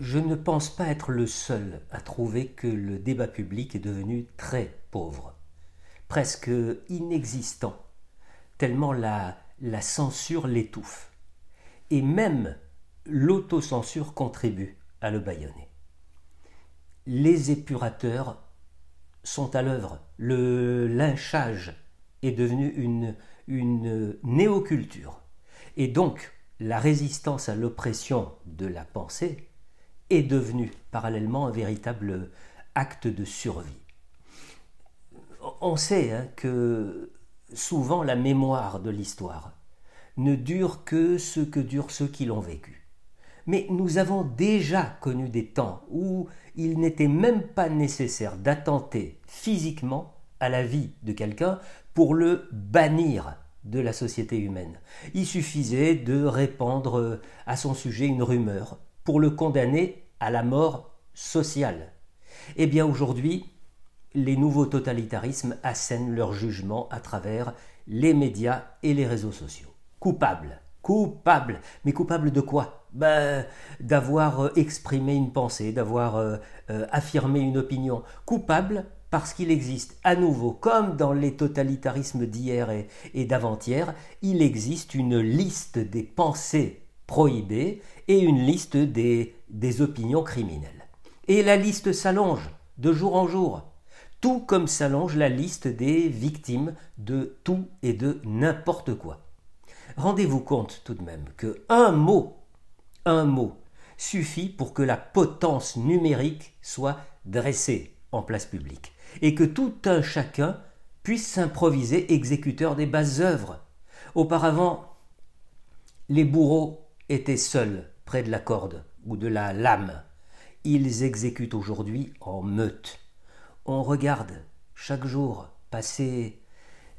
je ne pense pas être le seul à trouver que le débat public est devenu très pauvre, presque inexistant, tellement la, censure l'étouffe. Et même l'autocensure contribue à le bâillonner. Les épurateurs sont à l'œuvre. Le lynchage est devenu une néoculture. Et donc, la résistance à l'oppression de la pensée est devenue parallèlement un véritable acte de survie. On sait hein, que souvent la mémoire de l'histoire ne dure que ce que durent ceux qui l'ont vécu. Mais nous avons déjà connu des temps où il n'était même pas nécessaire d'attenter physiquement à la vie de quelqu'un pour le bannir de la société humaine. Il suffisait de répandre à son sujet une rumeur pour le condamner à la mort sociale. Eh bien aujourd'hui, les nouveaux totalitarismes assènent leur jugement à travers les médias et les réseaux sociaux. Coupable, coupable, mais coupable de quoi? Ben, D'avoir euh, exprimé une pensée, d'avoir euh, euh, affirmé une opinion. Coupable parce qu'il existe à nouveau, comme dans les totalitarismes d'hier et, d'avant-hier, il existe une liste des pensées prohibées et une liste des, opinions criminelles. Et la liste s'allonge de jour en jour, tout comme s'allonge la liste des victimes de tout et de n'importe quoi. Rendez-vous compte tout de même que un mot, un mot, suffit pour que la potence numérique soit dressée en place publique et que tout un chacun puisse s'improviser exécuteur des basses œuvres. Auparavant, les bourreaux étaient seuls près de la corde ou de la lame. Ils exécutent aujourd'hui en meute. On regarde chaque jour passer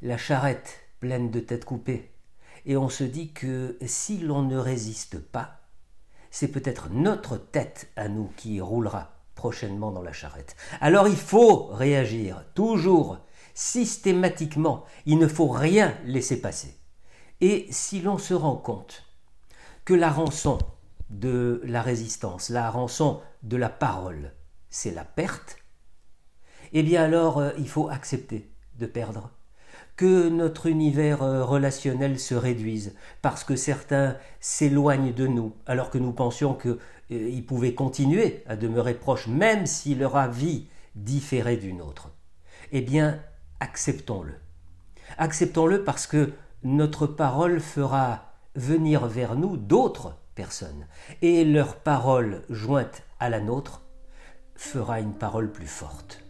la charrette pleine de têtes coupées, et on se dit que si l'on ne résiste pas, c'est peut-être notre tête à nous qui roulera prochainement dans la charrette. Alors il faut réagir, toujours, systématiquement. Il ne faut rien laisser passer. Et si l'on se rend compte que la rançon de la résistance, la rançon de la parole, c'est la perte, eh bien alors euh, il faut accepter de perdre que notre univers euh, relationnel se réduise, parce que certains s'éloignent de nous, alors que nous pensions qu'ils euh, pouvaient continuer à demeurer proches, même si leur avis différait d'une autre. Eh bien, acceptons-le. Acceptons-le parce que notre parole fera venir vers nous d'autres personnes, et leur parole jointe à la nôtre fera une parole plus forte.